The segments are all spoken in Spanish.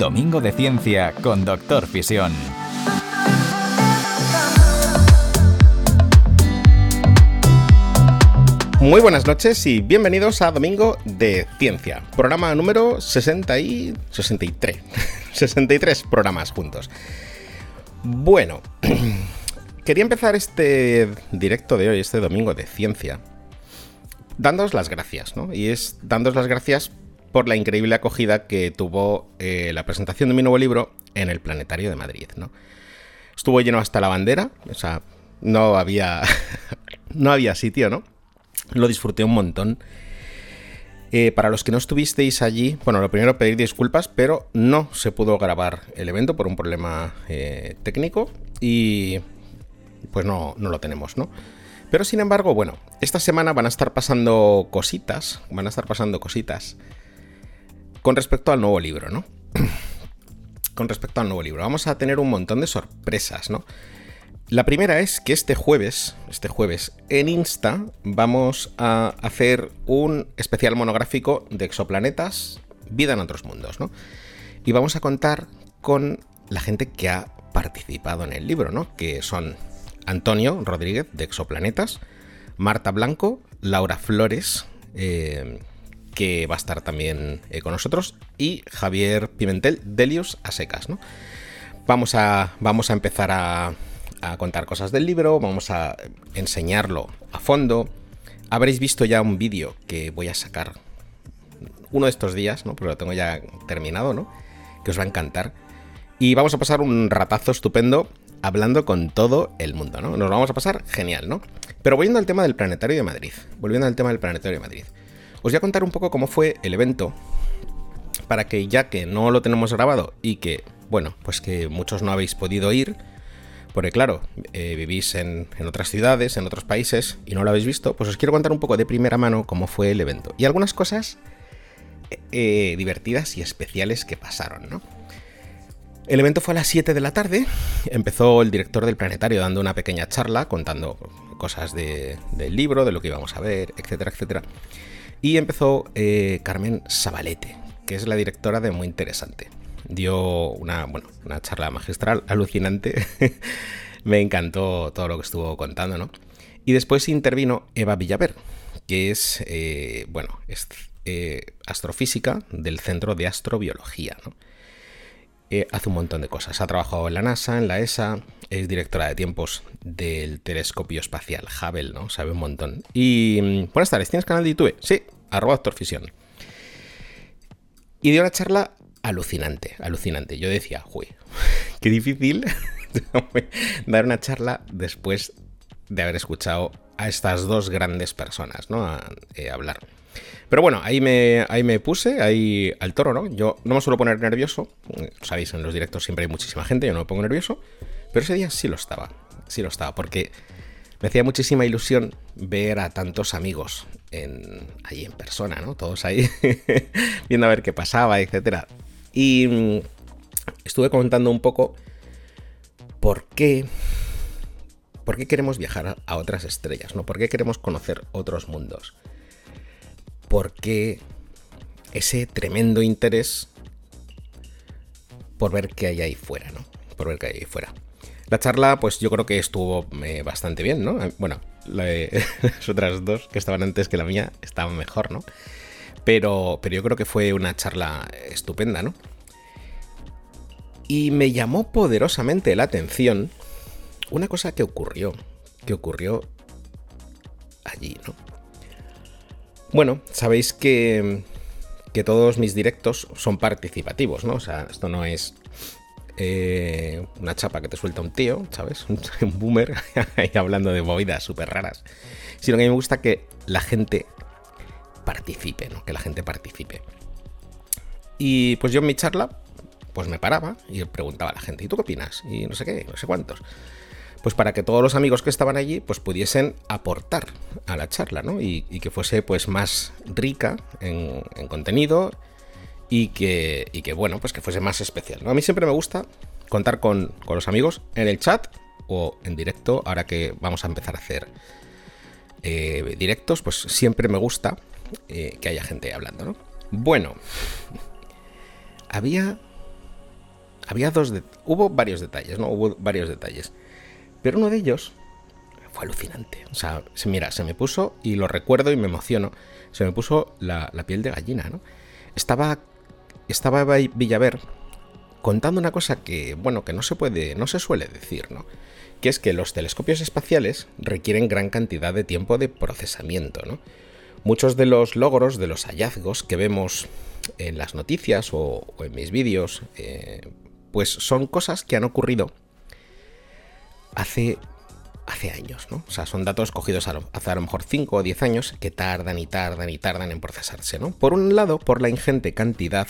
Domingo de Ciencia con Doctor Fisión. Muy buenas noches y bienvenidos a Domingo de Ciencia, programa número 60 y 63. 63 programas juntos. Bueno, quería empezar este directo de hoy, este Domingo de Ciencia, dándoos las gracias, ¿no? Y es dándoos las gracias por la increíble acogida que tuvo eh, la presentación de mi nuevo libro en el Planetario de Madrid. ¿no? Estuvo lleno hasta la bandera, o sea, no había, no había sitio, ¿no? Lo disfruté un montón. Eh, para los que no estuvisteis allí, bueno, lo primero pedir disculpas, pero no se pudo grabar el evento por un problema eh, técnico y pues no, no lo tenemos, ¿no? Pero sin embargo, bueno, esta semana van a estar pasando cositas, van a estar pasando cositas con respecto al nuevo libro, ¿no? con respecto al nuevo libro, vamos a tener un montón de sorpresas, ¿no? La primera es que este jueves, este jueves, en Insta vamos a hacer un especial monográfico de exoplanetas, vida en otros mundos, ¿no? Y vamos a contar con la gente que ha participado en el libro, ¿no? Que son Antonio Rodríguez de Exoplanetas, Marta Blanco, Laura Flores, eh, que va a estar también eh, con nosotros, y Javier Pimentel, Delius a secas, ¿no? Vamos a, vamos a empezar a, contar cosas del libro, vamos a enseñarlo a fondo. Habréis visto ya un vídeo que voy a sacar uno de estos días, ¿no? Pero lo tengo ya terminado, ¿no? Que os va a encantar. Y vamos a pasar un ratazo estupendo hablando con todo el mundo, ¿no? Nos vamos a pasar genial, ¿no? Pero volviendo al tema del Planetario de Madrid. Volviendo al tema del Planetario de Madrid. Os voy a contar un poco cómo fue el evento, para que ya que no lo tenemos grabado y que, bueno, pues que muchos no habéis podido ir, porque claro, eh, vivís en, otras ciudades, en otros países y no lo habéis visto, pues os quiero contar un poco de primera mano cómo fue el evento y algunas cosas eh, divertidas y especiales que pasaron, ¿no? El evento fue a las 7 de la tarde, empezó el director del planetario dando una pequeña charla contando cosas del libro, de lo que íbamos a ver, etcétera, etcétera. Y empezó eh, Carmen Sabalete, que es la directora de Muy Interesante. Dio una, bueno, una charla magistral, alucinante. Me encantó todo lo que estuvo contando, ¿no? Y después intervino Eva Villaver, que es, eh, bueno, es eh, astrofísica del Centro de Astrobiología, ¿no? Hace un montón de cosas. Ha trabajado en la NASA, en la ESA, es directora de tiempos del telescopio espacial Hubble, ¿no? Sabe un montón. Y mm, buenas tardes, ¿tienes canal de YouTube? Sí, arroba actorfisión. Y dio una charla alucinante, alucinante. Yo decía, uy, qué difícil dar una charla después de haber escuchado a estas dos grandes personas, ¿no? Eh, hablar. Pero bueno, ahí me, ahí me puse, ahí al toro, ¿no? Yo no me suelo poner nervioso. Sabéis, en los directos siempre hay muchísima gente, yo no me pongo nervioso. Pero ese día sí lo estaba, sí lo estaba, porque me hacía muchísima ilusión ver a tantos amigos en, allí en persona, ¿no? Todos ahí viendo a ver qué pasaba, etc. Y mm, estuve comentando un poco por qué, por qué queremos viajar a otras estrellas, ¿no? ¿Por qué queremos conocer otros mundos? ¿Por qué ese tremendo interés por ver qué hay ahí fuera, ¿no? Por ver qué hay ahí fuera. La charla, pues yo creo que estuvo eh, bastante bien, ¿no? Bueno, las otras dos que estaban antes que la mía estaban mejor, ¿no? Pero, pero yo creo que fue una charla estupenda, ¿no? Y me llamó poderosamente la atención una cosa que ocurrió, que ocurrió allí, ¿no? Bueno, sabéis que, que todos mis directos son participativos, ¿no? O sea, esto no es eh, una chapa que te suelta un tío, ¿sabes? Un, boomer, ahí hablando de movidas súper raras. Sino que a mí me gusta que la gente participe, ¿no? Que la gente participe. Y pues yo en mi charla, pues me paraba y preguntaba a la gente, ¿y tú qué opinas? Y no sé qué, no sé cuántos. Pues para que todos los amigos que estaban allí, pues pudiesen aportar a la charla, ¿no? Y, que fuese pues más rica en, contenido y que, y que, bueno, pues que fuese más especial. ¿no? A mí siempre me gusta contar con, con los amigos en el chat o en directo, ahora que vamos a empezar a hacer eh, directos, pues siempre me gusta eh, que haya gente hablando, ¿no? Bueno, había. Había dos. hubo varios detalles, ¿no? Hubo varios detalles. Pero uno de ellos fue alucinante. O sea, se, mira, se me puso, y lo recuerdo y me emociono, se me puso la, la piel de gallina, ¿no? Estaba. Estaba Villaver contando una cosa que, bueno, que no se puede, no se suele decir, ¿no? que es que los telescopios espaciales requieren gran cantidad de tiempo de procesamiento. ¿no? Muchos de los logros, de los hallazgos que vemos en las noticias o, en mis vídeos, eh, pues son cosas que han ocurrido hace, hace años, ¿no? O sea, son datos cogidos hace a lo mejor 5 o 10 años que tardan y tardan y tardan en procesarse, ¿no? Por un lado, por la ingente cantidad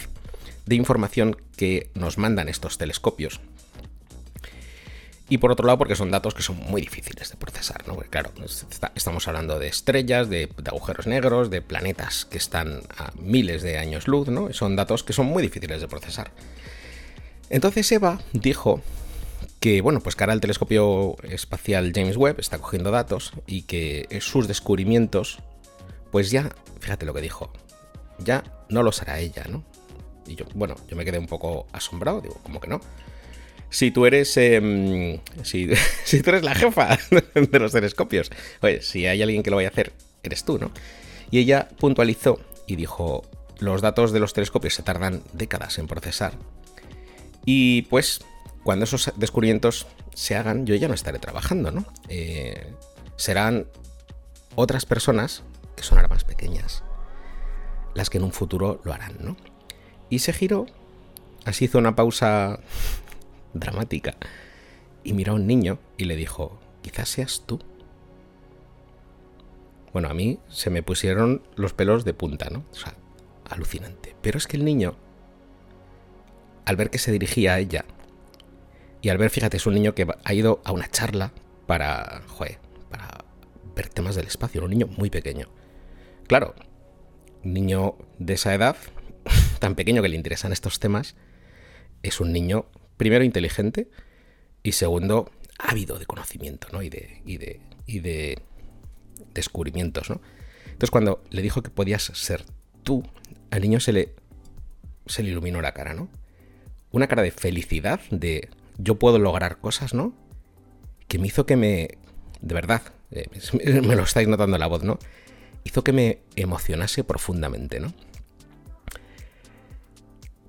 de información que nos mandan estos telescopios, y por otro lado, porque son datos que son muy difíciles de procesar, ¿no? Claro, estamos hablando de estrellas, de, agujeros negros, de planetas que están a miles de años luz, ¿no? Son datos que son muy difíciles de procesar. Entonces Eva dijo que, bueno, pues que ahora el telescopio espacial James Webb está cogiendo datos y que sus descubrimientos, pues ya, fíjate lo que dijo, ya no los hará ella, ¿no? Y yo, bueno, yo me quedé un poco asombrado, digo, ¿cómo que no? si tú eres. Em, si, tú eres la jefa de los telescopios. Oye, si hay alguien que lo vaya a hacer, eres tú, ¿no? Y ella puntualizó y dijo: los datos de los telescopios se tardan décadas en procesar. Y pues, cuando esos descubrimientos se hagan, yo ya no estaré trabajando, ¿no? Eh, serán otras personas, que son ahora más pequeñas, las que en un futuro lo harán, ¿no? Y se giró, así hizo una pausa dramática, y miró a un niño y le dijo, quizás seas tú. Bueno, a mí se me pusieron los pelos de punta, ¿no? O sea, alucinante. Pero es que el niño, al ver que se dirigía a ella, y al ver, fíjate, es un niño que ha ido a una charla para, joder, para ver temas del espacio, un niño muy pequeño. Claro, niño de esa edad, tan pequeño que le interesan estos temas, es un niño primero, inteligente y segundo, ávido de conocimiento ¿no? y, de, y, de, y de descubrimientos. ¿no? Entonces, cuando le dijo que podías ser tú, al niño se le, se le iluminó la cara, ¿no? Una cara de felicidad, de yo puedo lograr cosas, ¿no? Que me hizo que me. De verdad, eh, me lo estáis notando la voz, ¿no? Hizo que me emocionase profundamente, ¿no?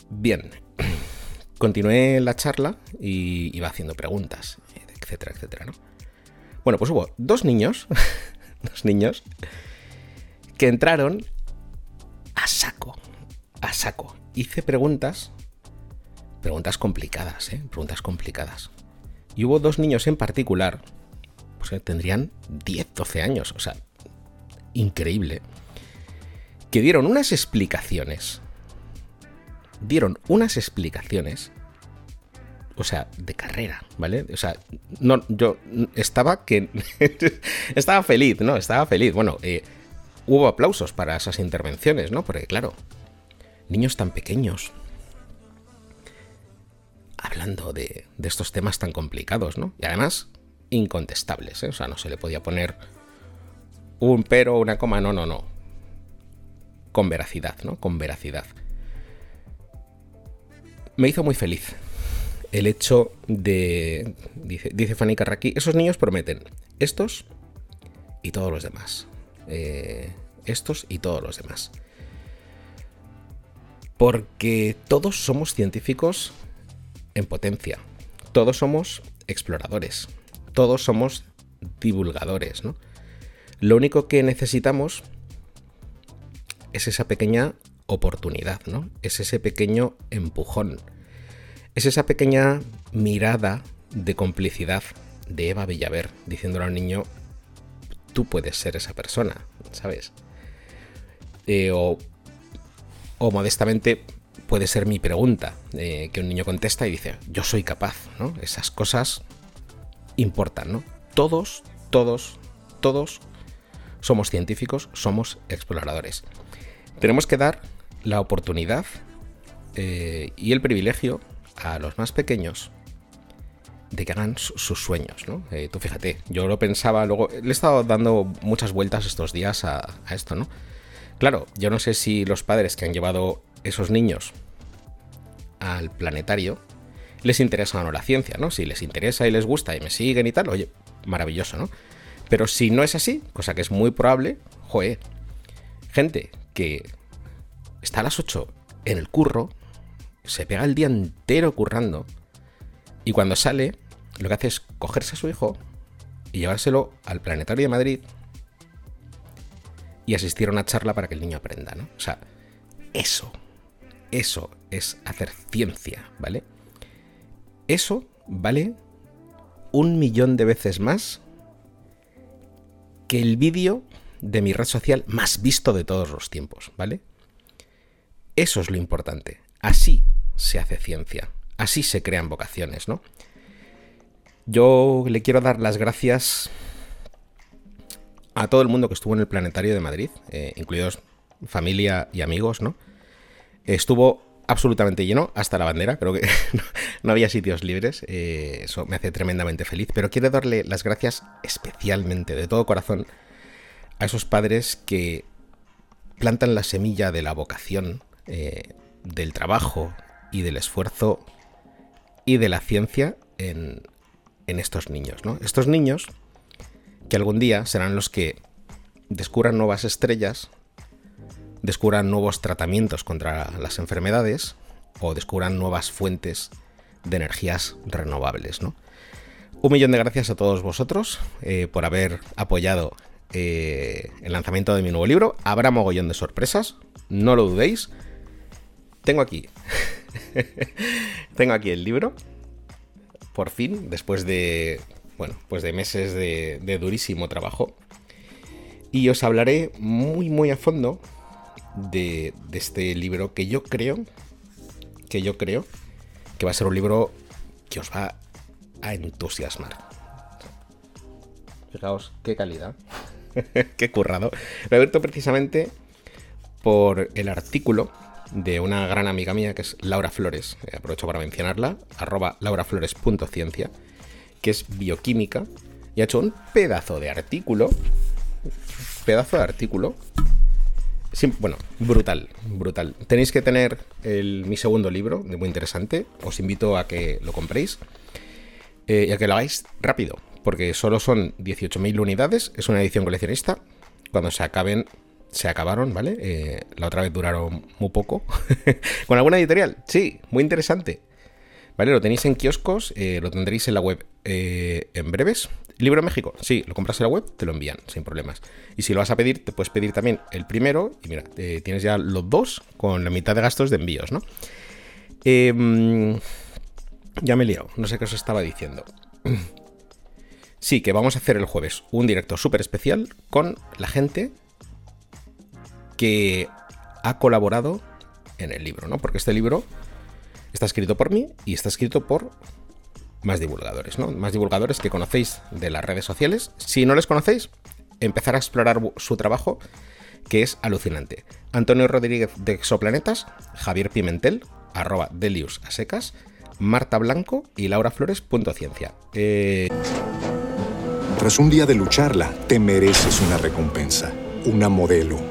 Bien, continué la charla y iba haciendo preguntas, etcétera, etcétera, ¿no? Bueno, pues hubo dos niños, dos niños, que entraron a saco, a saco. Hice preguntas, preguntas complicadas, ¿eh? Preguntas complicadas. Y hubo dos niños en particular, pues tendrían 10, 12 años, o sea, increíble, que dieron unas explicaciones dieron unas explicaciones, o sea, de carrera, ¿vale? O sea, no, yo estaba que. estaba feliz, ¿no? Estaba feliz. Bueno, eh, hubo aplausos para esas intervenciones, ¿no? Porque, claro, niños tan pequeños. Hablando de, estos temas tan complicados, ¿no? Y además, incontestables, ¿eh? O sea, no se le podía poner un pero, una coma, no, no, no. Con veracidad, ¿no? Con veracidad me hizo muy feliz el hecho de, dice, dice Fanny Carraqui, esos niños prometen, estos y todos los demás. Eh, estos y todos los demás. Porque todos somos científicos en potencia. Todos somos exploradores. Todos somos divulgadores, ¿no? Lo único que necesitamos es esa pequeña oportunidad, ¿no? Es ese pequeño empujón. Es esa pequeña mirada de complicidad de Eva Villaver diciéndole al niño, tú puedes ser esa persona, ¿sabes? Eh, o, o modestamente puede ser mi pregunta, eh, que un niño contesta y dice, yo soy capaz, ¿no? Esas cosas importan, ¿no? Todos, todos, todos somos científicos, somos exploradores. Tenemos que dar la oportunidad eh, y el privilegio a los más pequeños de que hagan sus sueños, ¿no? Eh, tú fíjate, yo lo pensaba, luego le he estado dando muchas vueltas estos días a, a esto, ¿no? Claro, yo no sé si los padres que han llevado esos niños al planetario les interesa o no la ciencia, ¿no? Si les interesa y les gusta y me siguen y tal, oye, maravilloso, ¿no? Pero si no es así, cosa que es muy probable, joe, gente que está a las 8 en el curro, se pega el día entero currando, y cuando sale, lo que hace es cogerse a su hijo y llevárselo al Planetario de Madrid y asistir a una charla para que el niño aprenda, ¿no? O sea, eso, eso es hacer ciencia, ¿vale? Eso vale un millón de veces más que el vídeo de mi red social más visto de todos los tiempos, ¿vale? Eso es lo importante. Así se hace ciencia. Así se crean vocaciones, ¿no? Yo le quiero dar las gracias a todo el mundo que estuvo en el Planetario de Madrid, eh, incluidos familia y amigos, ¿no? Estuvo absolutamente lleno, hasta la bandera, creo que no había sitios libres, eh, eso me hace tremendamente feliz, pero quiero darle las gracias especialmente, de todo corazón, a esos padres que plantan la semilla de la vocación, eh, del trabajo y del esfuerzo y de la ciencia en, en estos niños, ¿no? Estos niños que algún día serán los que descubran nuevas estrellas, descubran nuevos tratamientos contra las enfermedades o descubran nuevas fuentes de energías renovables. ¿no? Un millón de gracias a todos vosotros eh, por haber apoyado eh, el lanzamiento de mi nuevo libro. Habrá mogollón de sorpresas, no lo dudéis. Tengo aquí. Tengo aquí el libro. Por fin, después de bueno, pues de meses de, durísimo trabajo. Y os hablaré muy, muy a fondo de, este libro que yo creo, que yo creo que va a ser un libro que os va a entusiasmar. Fijaos qué calidad, qué currado. Lo he abierto precisamente por el artículo de una gran amiga mía que es Laura Flores. Eh, aprovecho para mencionarla, arroba lauraflores.ciencia que es bioquímica, y ha hecho un pedazo de artículo. Pedazo de artículo. Bueno, brutal, brutal. Tenéis que tener mi segundo libro, muy interesante. Os invito a que lo compréis eh, y a que lo hagáis rápido, porque solo son 18.000 unidades. Es una edición coleccionista. Cuando se acaben, se acabaron, ¿vale? Eh, la otra vez duraron muy poco. ¿Con alguna editorial? Sí, muy interesante. ¿Vale? Lo tenéis en kioscos, eh, lo tendréis en la web eh, en breves. Libro en México, sí, lo compras en la web, te lo envían sin problemas. Y si lo vas a pedir, te puedes pedir también el primero y mira, eh, tienes ya los dos con la mitad de gastos de envíos, ¿no? Em, ya me he liado, no sé qué os estaba diciendo. Sí, que vamos a hacer el jueves un directo súper especial con la gente que ha colaborado en el libro, ¿no? Porque este libro Está escrito por mí y está escrito por más divulgadores, ¿no? Más divulgadores que conocéis de las redes sociales. Si no les conocéis, empezar a explorar su trabajo, que es alucinante. Antonio Rodríguez de Exoplanetas, Javier Pimentel, arroba Delius a secas, Marta Blanco y Laura Flores.ciencia. Eh... Tras un día de lucharla, te mereces una recompensa, una modelo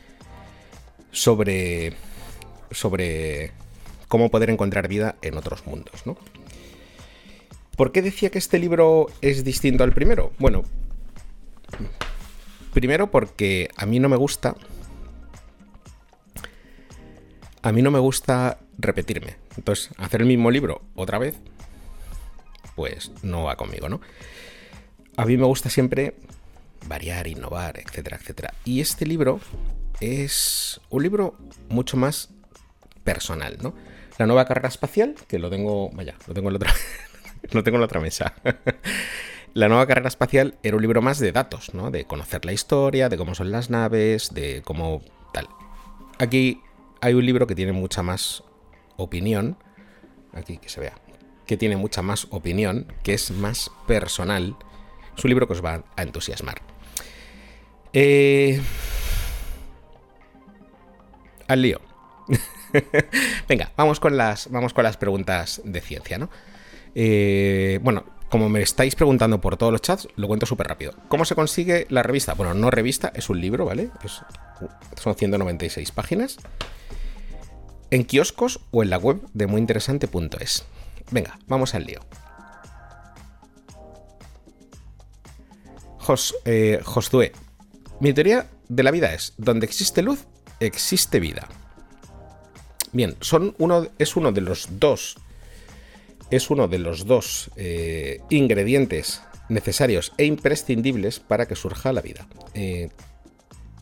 sobre sobre cómo poder encontrar vida en otros mundos, ¿no? ¿Por qué decía que este libro es distinto al primero? Bueno, primero porque a mí no me gusta. A mí no me gusta repetirme. Entonces, hacer el mismo libro otra vez, pues no va conmigo, ¿no? A mí me gusta siempre variar, innovar, etcétera, etcétera. Y este libro es un libro mucho más personal, ¿no? La nueva carrera espacial, que lo tengo, vaya, lo tengo en la otra, lo tengo en la otra mesa. la nueva carrera espacial era un libro más de datos, ¿no? De conocer la historia, de cómo son las naves, de cómo tal. Aquí hay un libro que tiene mucha más opinión, aquí que se vea, que tiene mucha más opinión, que es más personal. Es un libro que os va a entusiasmar. Eh... Al lío. Venga, vamos con, las, vamos con las preguntas de ciencia, ¿no? Eh, bueno, como me estáis preguntando por todos los chats, lo cuento súper rápido. ¿Cómo se consigue la revista? Bueno, no revista, es un libro, ¿vale? son 196 páginas. En kioscos o en la web de muyinteresante.es. Venga, vamos al lío. Jos, eh, Josué, mi teoría de la vida es, donde existe luz, existe vida. Bien, son uno, es uno de los dos. Es uno de los dos eh, ingredientes necesarios e imprescindibles para que surja la vida. Eh,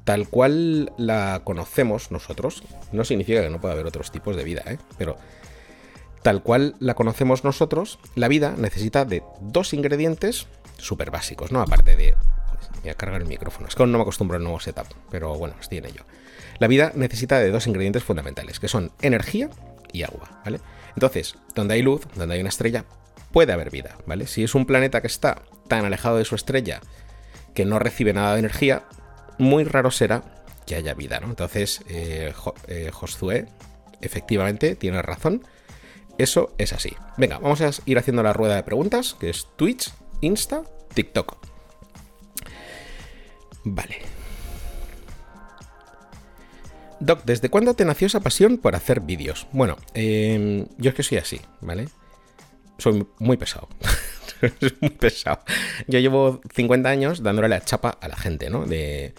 tal cual la conocemos nosotros, no significa que no pueda haber otros tipos de vida, ¿eh? pero tal cual la conocemos nosotros, la vida necesita de dos ingredientes súper básicos, ¿no? Aparte de. Voy a cargar el micrófono. Es que no me acostumbro al nuevo setup, pero bueno, estoy en ello. La vida necesita de dos ingredientes fundamentales, que son energía y agua, ¿vale? Entonces, donde hay luz, donde hay una estrella, puede haber vida, ¿vale? Si es un planeta que está tan alejado de su estrella que no recibe nada de energía, muy raro será que haya vida, ¿no? Entonces, eh, eh, Josué, efectivamente, tiene razón. Eso es así. Venga, vamos a ir haciendo la rueda de preguntas, que es Twitch, Insta, TikTok. Vale. Doc, ¿desde cuándo te nació esa pasión por hacer vídeos? Bueno, em, yo es que soy así, ¿vale? Soy muy pesado. muy pesado. Yo llevo 50 años dándole la chapa a la gente, ¿no? De,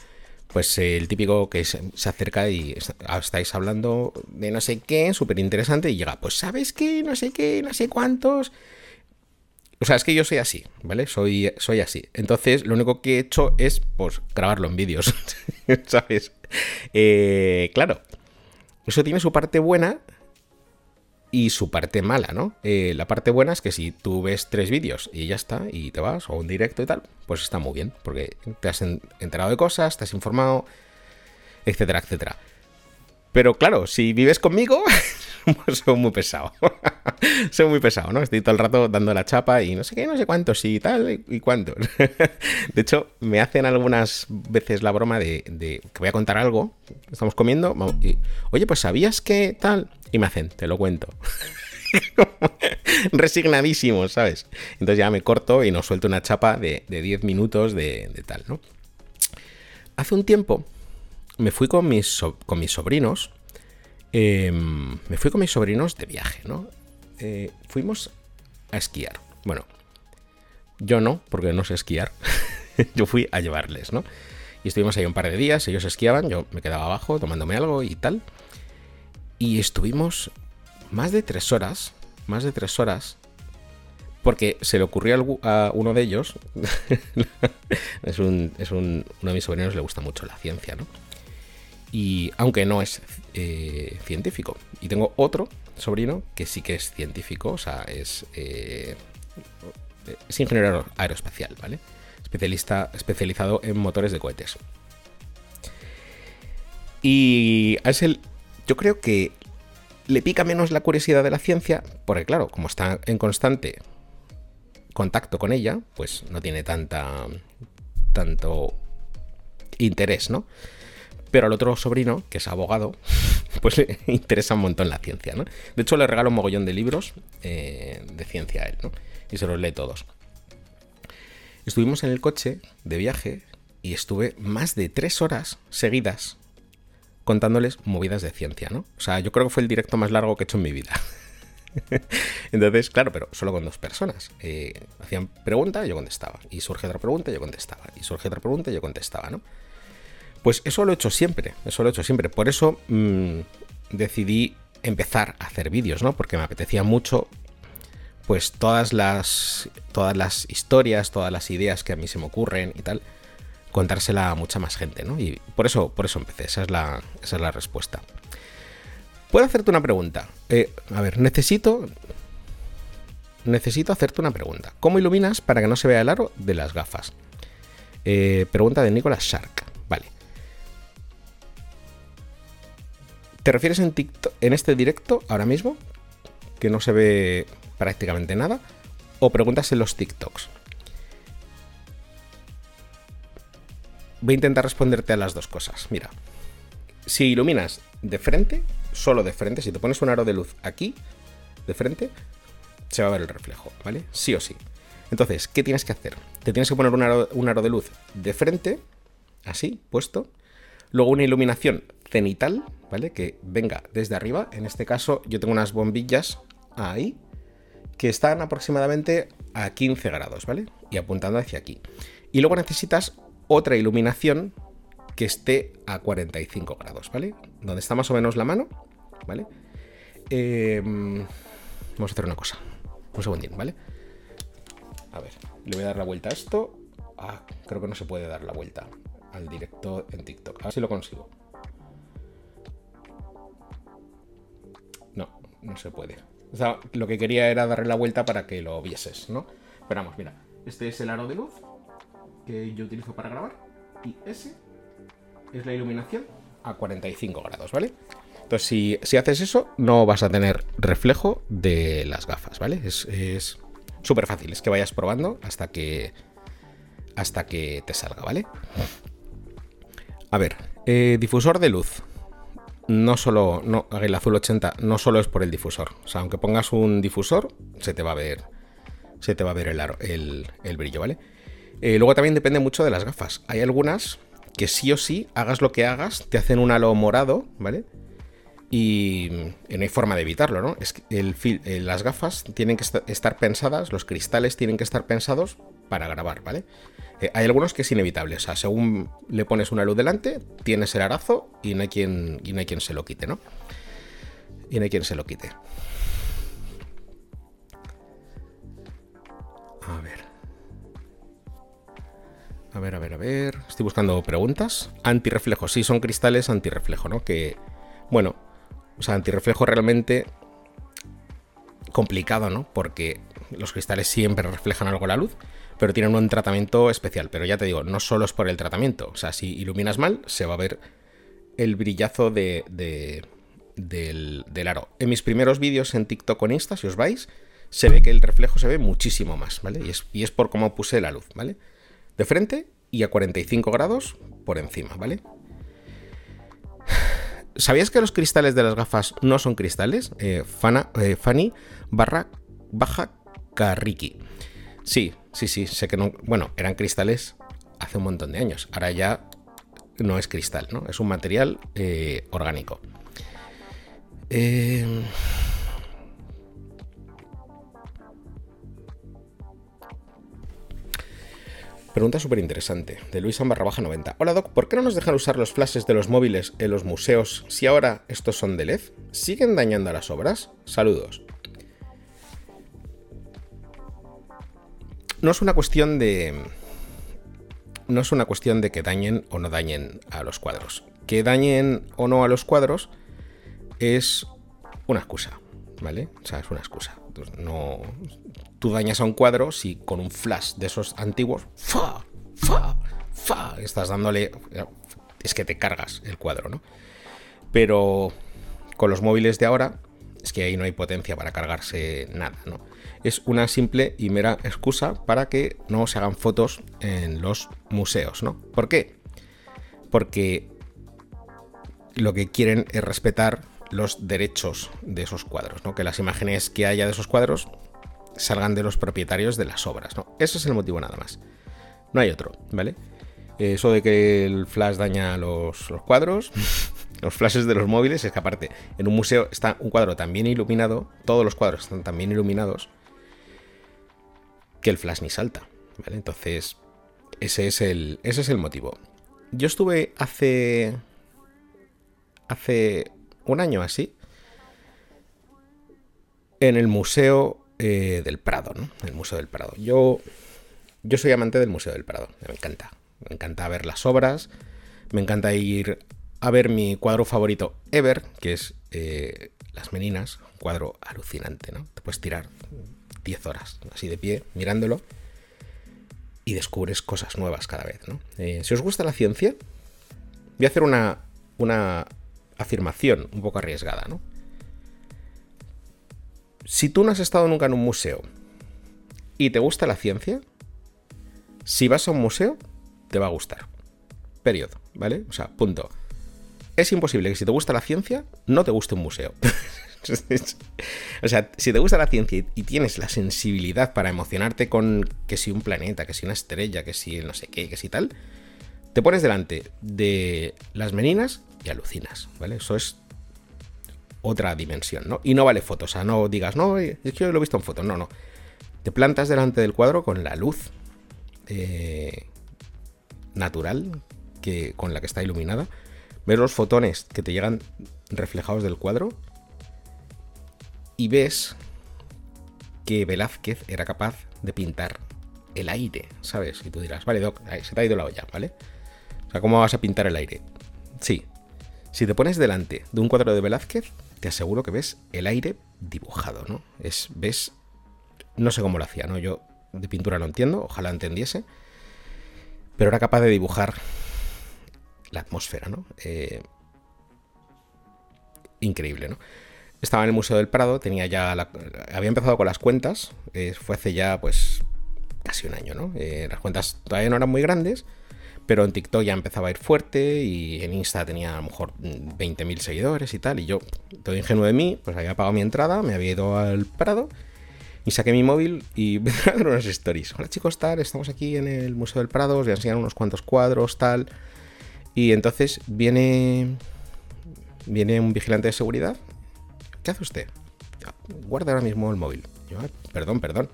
pues el típico que se, acerca y estáis hablando de no sé qué, súper interesante, y llega, pues sabes qué, no sé qué, no sé cuántos. O sea, es que yo soy así, ¿vale? Soy, soy así. Entonces, lo único que he hecho es, pues, grabarlo en vídeos, ¿sabes? Eh, claro, eso tiene su parte buena y su parte mala, ¿no? Eh, la parte buena es que si tú ves tres vídeos y ya está, y te vas, o un directo y tal, pues está muy bien, porque te has enterado de cosas, te has informado, etcétera, etcétera. Pero claro, si vives conmigo, pues soy muy pesado. soy muy pesado, ¿no? Estoy todo el rato dando la chapa y no sé qué, no sé cuántos y tal y cuántos. de hecho, me hacen algunas veces la broma de, que voy a contar algo, estamos comiendo, y, oye, pues ¿sabías que tal? Y me hacen, te lo cuento. Resignadísimo, ¿sabes? Entonces ya me corto y nos suelto una chapa de, 10 minutos de, de tal, ¿no? Hace un tiempo me fui con mis, sobrinos. Em, me fui con mis sobrinos de viaje, ¿no? Eh, fuimos a esquiar. Bueno, yo no, porque no sé esquiar. yo fui a llevarles, ¿no? Y estuvimos ahí un par de días, ellos esquiaban, yo me quedaba abajo tomándome algo y tal. Y estuvimos más de tres horas, más de tres horas, porque se le ocurrió a uno de ellos, es, un, es un, uno de mis sobrinos le gusta mucho la ciencia, ¿no? Y aunque no es eh, científico. Y tengo otro sobrino que sí que es científico, o sea, es, eh, es ingeniero aeroespacial, ¿vale? Especialista, especializado en motores de cohetes. Y a ese yo creo que le pica menos la curiosidad de la ciencia, porque claro, como está en constante contacto con ella, pues no tiene tanta tanto interés, ¿no? Pero al otro sobrino, que es abogado, pues le interesa un montón la ciencia, ¿no? De hecho, le regalo un mogollón de libros eh, de ciencia a él, ¿no? Y se los lee todos. Estuvimos en el coche de viaje y estuve más de tres horas seguidas contándoles movidas de ciencia, ¿no? O sea, yo creo que fue el directo más largo que he hecho en mi vida. Entonces, claro, pero solo con dos personas. Eh, hacían pregunta, yo contestaba. Y surge otra pregunta, yo contestaba. Y surge otra pregunta, yo contestaba, ¿no? Pues eso lo he hecho siempre, eso lo he hecho siempre. Por eso mmm, decidí empezar a hacer vídeos, ¿no? Porque me apetecía mucho, pues todas las, todas las historias, todas las ideas que a mí se me ocurren y tal, contársela a mucha más gente, ¿no? Y por eso, por eso empecé, esa es la, esa es la respuesta. Puedo hacerte una pregunta. Eh, a ver, necesito. Necesito hacerte una pregunta. ¿Cómo iluminas para que no se vea el aro de las gafas? Eh, pregunta de Nicolas Shark. ¿Te refieres en, TikTok, en este directo ahora mismo? Que no se ve prácticamente nada. ¿O preguntas en los TikToks? Voy a intentar responderte a las dos cosas. Mira, si iluminas de frente, solo de frente, si te pones un aro de luz aquí, de frente, se va a ver el reflejo, ¿vale? Sí o sí. Entonces, ¿qué tienes que hacer? Te tienes que poner un aro, un aro de luz de frente, así, puesto. Luego una iluminación cenital, ¿vale? Que venga desde arriba. En este caso, yo tengo unas bombillas ahí, que están aproximadamente a 15 grados, ¿vale? Y apuntando hacia aquí. Y luego necesitas otra iluminación que esté a 45 grados, ¿vale? Donde está más o menos la mano, ¿vale? Eh, vamos a hacer una cosa. Un segundín, ¿vale? A ver, le voy a dar la vuelta a esto. Ah, creo que no se puede dar la vuelta al directo en TikTok. A ver si lo consigo. No, se puede. O sea, lo que quería era darle la vuelta para que lo vieses, ¿no? Pero vamos, mira. Este es el aro de luz que yo utilizo para grabar. Y ese es la iluminación a 45 grados, ¿vale? Entonces, si, si haces eso, no vas a tener reflejo de las gafas, ¿vale? Es súper fácil, es que vayas probando hasta que, hasta que te salga, ¿vale? A ver, eh, difusor de luz. No solo, no, el azul 80 no solo es por el difusor. O sea, aunque pongas un difusor, se te va a ver, se te va a ver el, el, el brillo, ¿vale? Eh, luego también depende mucho de las gafas. Hay algunas que sí o sí, hagas lo que hagas, te hacen un halo morado, ¿vale? Y, no hay forma de evitarlo, ¿no? Es que eh, las gafas tienen que estar pensadas, los cristales tienen que estar pensados para grabar, ¿vale? Eh, hay algunos que es inevitable, o sea, según le pones una luz delante, tienes el arazo y no hay quien, y no hay quien se lo quite, ¿no? Y no hay quien se lo quite. A ver. A ver, a ver, a ver. Estoy buscando preguntas. Antirreflejo. Sí, son cristales antirreflejo, ¿no? Que, bueno, o sea, antirreflejo realmente complicado, ¿no? Porque los cristales siempre reflejan algo la luz, pero tienen un tratamiento especial. Pero ya te digo, no solo es por el tratamiento. O sea, si iluminas mal, se va a ver el brillazo de, de, del, del, aro. En mis primeros vídeos en TikTok en Insta, si os vais, se ve que el reflejo se ve muchísimo más, ¿vale? Y es, por cómo puse la luz, ¿vale? de frente y a 45 grados por encima, ¿vale? ¿Sabías que los cristales de las gafas no son cristales? Eh, Fana, eh, Fanny barra baja Carriki. Sí, sí, sí, sé que no. Bueno, eran cristales hace un montón de años. Ahora ya no es cristal, ¿no? Es un material eh, orgánico. Eh. Pregunta súper interesante, de Luis barra baja 90. Hola Doc, ¿por qué no nos dejan usar los flashes de los móviles en los museos si ahora estos son de LED? ¿Siguen dañando a las obras? Saludos. No es una cuestión de... No es una cuestión de que dañen o no dañen a los cuadros. Que dañen o no a los cuadros es una excusa, ¿vale? O sea, es una excusa. No, tú dañas a un cuadro si con un flash de esos antiguos, fa, fa, fa, estás dándole... Es que te cargas el cuadro, ¿no? Pero Con los móviles de ahora, es que ahí no hay potencia para cargarse nada, ¿no? Es una simple y mera excusa para que no se hagan fotos en los museos, ¿no? ¿Por qué? Porque lo que quieren es respetar los derechos de esos cuadros, ¿no? Que las imágenes que haya de esos cuadros salgan de los propietarios de las obras, ¿no? Ese es el motivo nada más. No hay otro, ¿vale? Eso de que el flash daña los, los cuadros, los flashes de los móviles, es que aparte, en un museo está un cuadro tan bien iluminado, todos los cuadros están tan bien iluminados, que el flash ni salta, ¿vale? Entonces, ese es el, ese es el motivo. Yo estuve hace. hace un año así. En el Museo eh, del Prado, ¿no? El Museo del Prado. Yo. Yo soy amante del Museo del Prado. Me encanta. Me encanta ver las obras. Me encanta ir a ver mi cuadro favorito ever, que es eh, Las Meninas. Un cuadro alucinante, ¿no? Te puedes tirar 10 horas así de pie mirándolo y descubres cosas nuevas cada vez, ¿no? Eh, si os gusta la ciencia, voy a hacer una, una afirmación un poco arriesgada, ¿no? Si tú no has estado nunca en un museo y te gusta la ciencia, si vas a un museo, te va a gustar. Periodo, ¿vale? O sea, punto. Es imposible que si te gusta la ciencia, no te guste un museo. o sea, si te gusta la ciencia y tienes la sensibilidad para emocionarte con que si un planeta, que si una estrella, que si no sé qué, que si tal, te pones delante de las meninas y alucinas, ¿vale? Eso es otra dimensión, ¿no? Y no vale foto, o sea, no digas, no, es que yo lo he visto en foto, no, no. Te plantas delante del cuadro con la luz eh, natural que, con la que está iluminada, ves los fotones que te llegan reflejados del cuadro y ves que Velázquez era capaz de pintar el aire, ¿sabes? Y tú dirás, vale, Doc, se te ha ido la olla, ¿vale? O sea, ¿cómo vas a pintar el aire? Sí. Si te pones delante de un cuadro de Velázquez, te aseguro que ves el aire dibujado, ¿no? Es, ves, no sé cómo lo hacía, ¿no? Yo de pintura no entiendo, ojalá entendiese, pero era capaz de dibujar la atmósfera, ¿no? Eh, increíble, ¿no? Estaba en el Museo del Prado, tenía ya había empezado con las cuentas, eh, fue hace ya pues casi un año, ¿no? Eh, las cuentas todavía no eran muy grandes, pero en TikTok ya empezaba a ir fuerte y en Insta tenía a lo mejor 20.000 seguidores y tal, y yo, todo ingenuo de mí, pues había pagado mi entrada, me había ido al Prado y saqué mi móvil y me unas stories. Hola chicos, tal, estamos aquí en el Museo del Prado, os voy a enseñar unos cuantos cuadros, tal. Y entonces viene viene un vigilante de seguridad ¿Qué hace usted? Guarda ahora mismo el móvil. Yo, perdón, perdón.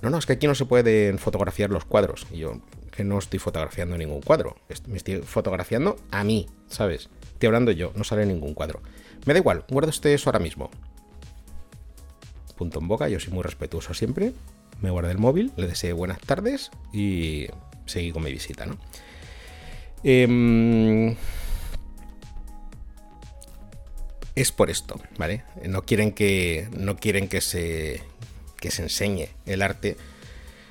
No, no, es que aquí no se pueden fotografiar los cuadros. Y yo, que no estoy fotografiando ningún cuadro. Me estoy fotografiando a mí, ¿sabes? Estoy hablando yo, no sale ningún cuadro. Me da igual, guarda usted eso ahora mismo. Punto en boca, yo soy muy respetuoso siempre. Me guardé el móvil, le deseé buenas tardes y seguí con mi visita, ¿no? Eh, es por esto, ¿vale? No quieren que, no quieren que, se, que se enseñe el arte,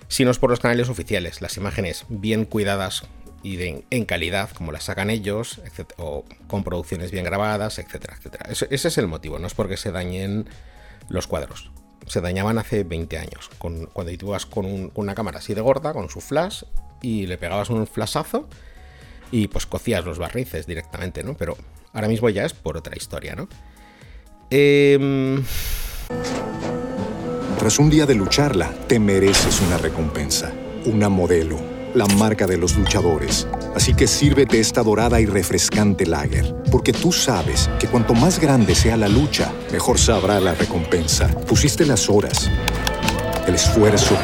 sino es por los canales oficiales, las imágenes bien cuidadas y en calidad, como las sacan ellos, o con producciones bien grabadas, etcétera, etcétera. Ese, es el motivo, no es porque se dañen los cuadros. Se dañaban hace 20 años, con, cuando tú vas con, una cámara así de gorda, con su flash, y le pegabas un flashazo y pues cocías los barrices directamente, ¿no? Pero Ahora mismo ya es por otra historia, ¿no? Eh... Tras un día de lucharla, te mereces una recompensa, una modelo, la marca de los luchadores. Así que sírvete esta dorada y refrescante lager, porque tú sabes que cuanto más grande sea la lucha, mejor sabrá la recompensa. Pusiste las horas, el esfuerzo,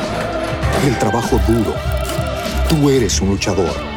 el trabajo duro. Tú eres un luchador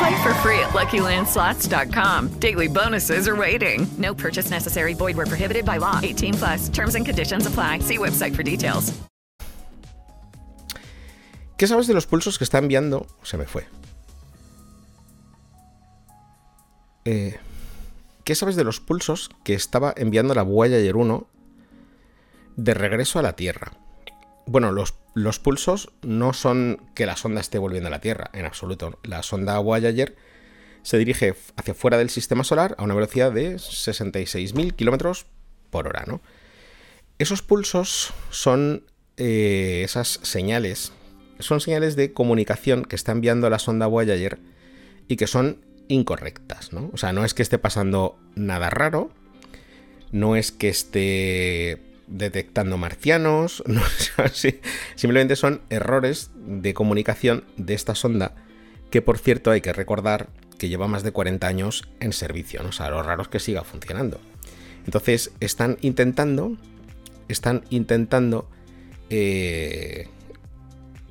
Play for free at LuckyLandSlots.com. Daily bonuses are waiting. No purchase necessary. Void were prohibited by law. 18 plus. Terms and conditions apply. See website for details. ¿Qué sabes de los pulsos que está enviando? Se me fue. Eh, ¿Qué sabes de los pulsos que estaba enviando la Voyager 1 de regreso a la Tierra? Bueno, los, los pulsos no son que la sonda esté volviendo a la Tierra, en absoluto. La sonda Voyager se dirige hacia fuera del sistema solar a una velocidad de 66.000 kilómetros por hora, ¿no? Esos pulsos son eh, esas señales, son señales de comunicación que está enviando la sonda Voyager y que son incorrectas, ¿no? O sea, no es que esté pasando nada raro, no es que esté detectando marcianos, no, simplemente son errores de comunicación de esta sonda que por cierto hay que recordar que lleva más de 40 años en servicio, ¿no? o sea, lo raro es que siga funcionando. Entonces están intentando, están intentando eh,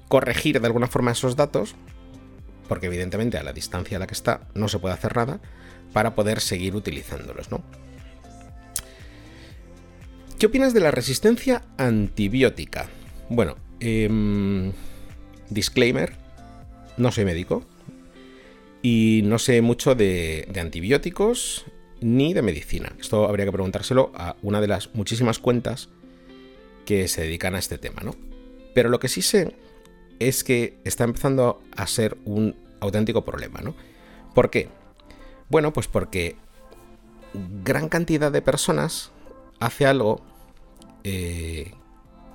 corregir de alguna forma esos datos, porque evidentemente a la distancia a la que está no se puede hacer nada, para poder seguir utilizándolos, ¿no? ¿Qué opinas de la resistencia antibiótica? Bueno, eh, disclaimer, no soy médico y no sé mucho de, de, antibióticos ni de medicina. Esto habría que preguntárselo a una de las muchísimas cuentas que se dedican a este tema, ¿no? Pero lo que sí sé es que está empezando a ser un auténtico problema, ¿no? ¿Por qué? Bueno, pues porque gran cantidad de personas hace algo eh,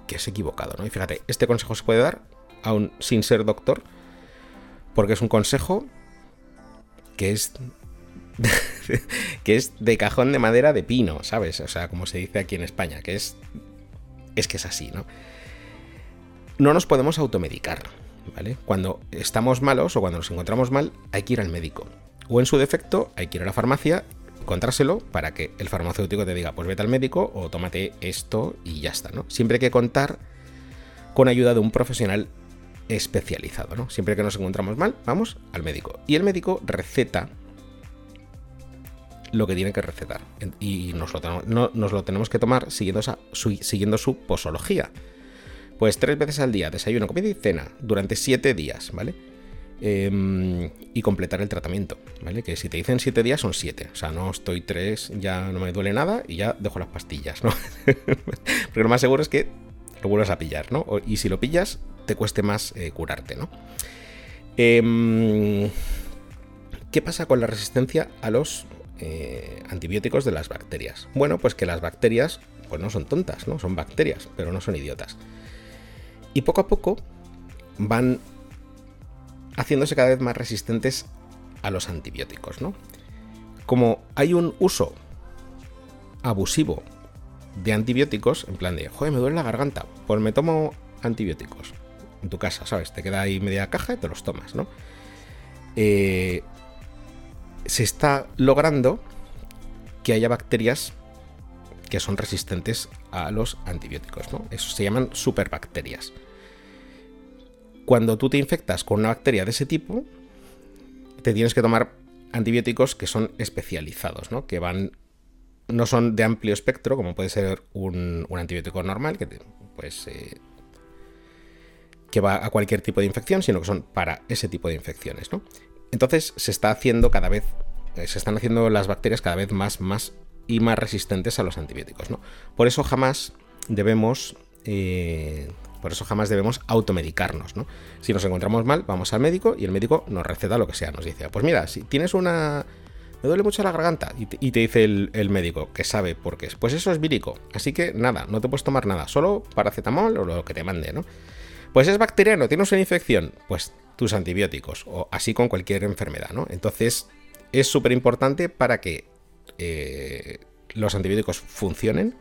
que es equivocado, ¿no? Y fíjate, este consejo se puede dar aún sin ser doctor, porque es un consejo que es que es de cajón de madera de pino, ¿sabes? O sea, como se dice aquí en España, que es es que es así, ¿no? No nos podemos automedicar, ¿vale? Cuando estamos malos o cuando nos encontramos mal, hay que ir al médico. O en su defecto, hay que ir a la farmacia contárselo para que el farmacéutico te diga, pues vete al médico o tómate esto y ya está, ¿no? Siempre hay que contar con ayuda de un profesional especializado, ¿no? Siempre que nos encontramos mal, vamos al médico. Y el médico receta lo que tiene que recetar. Y nos lo, no, nos lo tenemos que tomar siguiendo, su, siguiendo su posología. Pues tres veces al día, desayuno, comida y cena, durante siete días, ¿vale? Eh, y completar el tratamiento, ¿vale? Que si te dicen 7 días son 7, o sea, no estoy 3, ya no me duele nada y ya dejo las pastillas, ¿no? Porque lo más seguro es que lo vuelvas a pillar, ¿no? Y si lo pillas, te cueste más eh, curarte, ¿no? Eh, ¿Qué pasa con la resistencia a los eh, antibióticos de las bacterias? Bueno, pues que las bacterias, pues no son tontas, ¿no? Son bacterias, pero no son idiotas. Y poco a poco van haciéndose cada vez más resistentes a los antibióticos, ¿no? Como hay un uso abusivo de antibióticos, en plan de, joder, me duele la garganta, pues me tomo antibióticos. En tu casa, ¿sabes? Te queda ahí media caja y te los tomas, ¿no? Eh, se está logrando que haya bacterias que son resistentes a los antibióticos, ¿no? Eso se llaman superbacterias. Cuando tú te infectas con una bacteria de ese tipo, te tienes que tomar antibióticos que son especializados, ¿no? Que van. No son de amplio espectro, como puede ser un, antibiótico normal, que pues. Eh, que va a cualquier tipo de infección, sino que son para ese tipo de infecciones, ¿no? Entonces se está haciendo cada vez. Eh, se están haciendo las bacterias cada vez más, más y más resistentes a los antibióticos, ¿no? Por eso jamás debemos eh, por eso jamás debemos automedicarnos, ¿no? Si nos encontramos mal, vamos al médico y el médico nos receta lo que sea. Nos dice, pues mira, si tienes una... Me duele mucho la garganta. Y te, dice el, el, médico, que sabe por qué es. Pues eso es vírico. Así que nada, no te puedes tomar nada. Solo paracetamol o lo que te mande, ¿no? Pues es bacteriano, tienes una infección. Pues tus antibióticos. O así con cualquier enfermedad, ¿no? Entonces es súper importante para que eh, los antibióticos funcionen,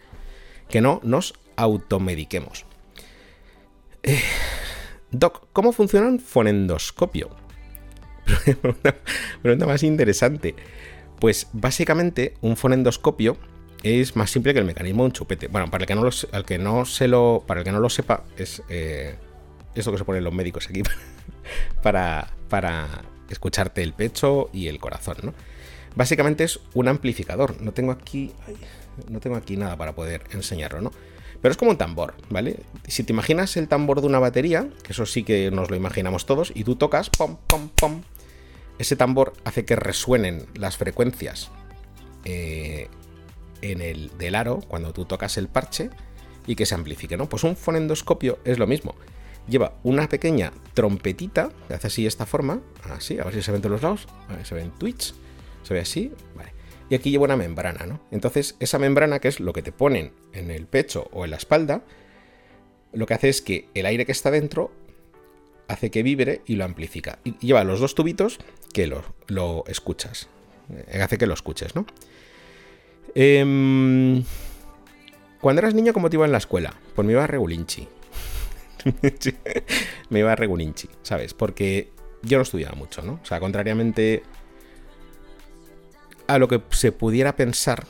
que no nos automediquemos. Eh, Doc, ¿cómo funciona un fonendoscopio? pregunta, pregunta más interesante. Pues básicamente un fonendoscopio es más simple que el mecanismo de un chupete. Bueno, para el que no lo, al que no se lo, para el que no lo sepa, es eh, esto que se ponen los médicos aquí para, para escucharte el pecho y el corazón, ¿no? Básicamente es un amplificador. No tengo aquí. no tengo aquí nada para poder enseñarlo, ¿no? Pero es como un tambor, ¿vale? Si te imaginas el tambor de una batería, que eso sí que nos lo imaginamos todos, y tú tocas, pom, pom, pom, ese tambor hace que resuenen las frecuencias eh, en el del aro cuando tú tocas el parche y que se amplifique, ¿no? Pues un fonendoscopio es lo mismo. Lleva una pequeña trompetita que hace así esta forma, así, a ver si se ven todos los lados, se ven Twitch, se ve así, vale y aquí lleva una membrana, ¿no? Entonces, esa membrana, que es lo que te ponen en el pecho o en la espalda, lo que hace es que el aire que está dentro hace que vibre y lo amplifica. Y lleva los dos tubitos que lo, escuchas. Eh, hace que lo escuches, ¿no? Em, cuando eras niño, ¿cómo te iba en la escuela? Pues me iba a regulinchi. me iba a regulinchi, ¿sabes? Porque yo no estudiaba mucho, ¿no? O sea, contrariamente a lo que se pudiera pensar,